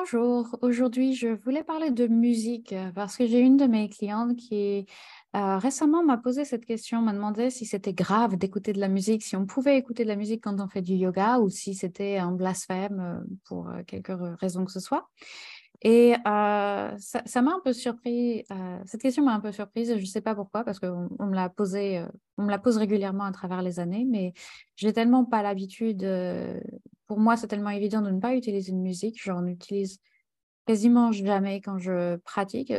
Bonjour, aujourd'hui je voulais parler de musique euh, parce que j'ai une de mes clientes qui euh, récemment m'a posé cette question, m'a demandé si c'était grave d'écouter de la musique, si on pouvait écouter de la musique quand on fait du yoga ou si c'était un blasphème euh, pour quelque raison que ce soit. Et ça m'a un peu surpris, cette question m'a un peu surprise, je ne sais pas pourquoi, parce qu'on on me l'a me la pose régulièrement à travers les années, mais j'ai tellement pas l'habitude, pour moi c'est tellement évident de ne pas utiliser de musique, j'en utilise quasiment jamais quand je pratique,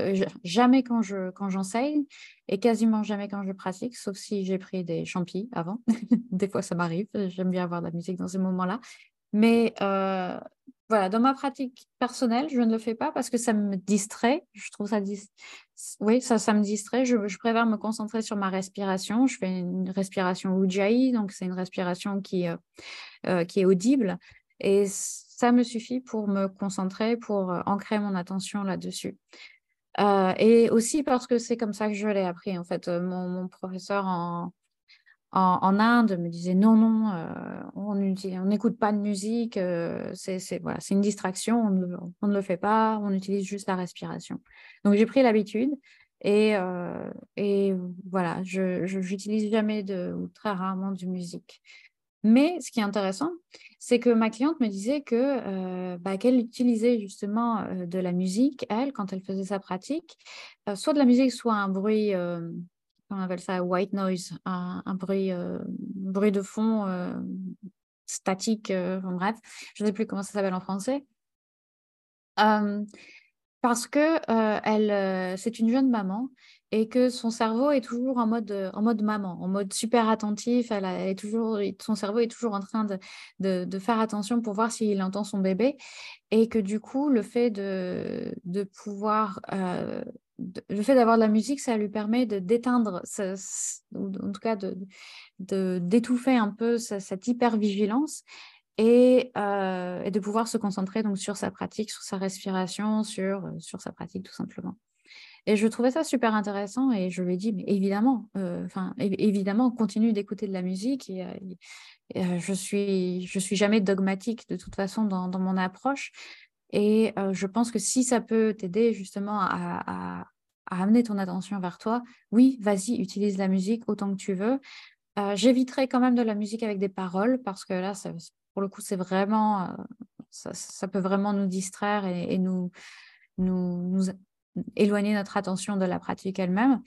jamais quand je quand j'enseigne et quasiment jamais quand je pratique, sauf si j'ai pris des champis avant. des fois ça m'arrive, j'aime bien avoir de la musique dans ces moments-là. Mais voilà, dans ma pratique personnelle, je ne le fais pas parce que ça me distrait. Je trouve ça, oui, ça, ça me distrait. Je, préfère me concentrer sur ma respiration. Je fais une respiration Ujjayi, donc c'est une respiration qui, euh, euh, qui est audible. Et ça me suffit pour me concentrer, pour euh, ancrer mon attention là-dessus. et aussi parce que c'est comme ça que je l'ai appris. En fait, mon professeur en, en, Inde me disait non, non, euh, on n'écoute pas de musique, euh, c'est voilà, une distraction, on ne, le fait pas, on utilise juste la respiration. Donc j'ai pris l'habitude et, euh, et voilà, je n'utilise jamais de, ou très rarement de musique. Mais ce qui est intéressant, c'est que ma cliente me disait que bah, qu'elle utilisait justement de la musique, elle, quand elle faisait sa pratique, soit de la musique, soit un bruit on appelle ça white noise, un, bruit, euh, bruit de fond euh, statique, euh, bref, je ne sais plus comment ça s'appelle en français. parce que c'est une jeune maman et que son cerveau est toujours en mode, en mode maman, en mode super attentif. Elle, est toujours, son cerveau est toujours en train de, de, de faire attention pour voir s'il entend son bébé. Et que du coup, le fait de, de pouvoir le fait d'avoir de la musique, ça lui permet de d'éteindre, en tout cas de, d'étouffer un peu cette hypervigilance et, euh, et de pouvoir se concentrer donc sur sa pratique, sur sa respiration, sur, euh, sur sa pratique tout simplement. Et je trouvais ça super intéressant et je lui ai dit, mais évidemment, euh, enfin évidemment, continue d'écouter de la musique. Et, je suis, je suis jamais dogmatique de toute façon dans mon approche. Et je pense que si ça peut t'aider justement à, amener ton attention vers toi, oui, vas-y, utilise la musique autant que tu veux. J'éviterai quand même de la musique avec des paroles parce que là, pour le coup, c'est vraiment, ça, peut vraiment nous distraire et, nous, éloigner notre attention de la pratique elle-même.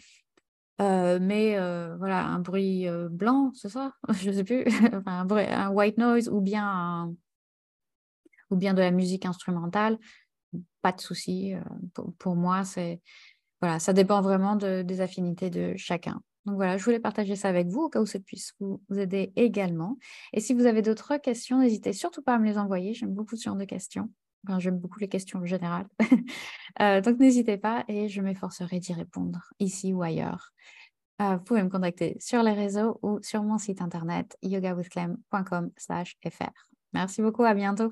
mais voilà, un bruit blanc, c'est ça? Je ne sais plus, un, un, white noise ou bien un, ou bien de la musique instrumentale, pas de souci. Euh, pour, moi, c'est voilà, ça dépend vraiment des affinités de chacun. Donc voilà, je voulais partager ça avec vous au cas où ça puisse vous, aider également. Et si vous avez d'autres questions, n'hésitez surtout pas à me les envoyer. J'aime beaucoup ce genre de questions. Enfin, j'aime beaucoup les questions en général. Euh, donc n'hésitez pas et je m'efforcerai d'y répondre ici ou ailleurs. Euh, vous pouvez me contacter sur les réseaux ou sur mon site internet yogawithclem.com/fr. Merci beaucoup, à bientôt.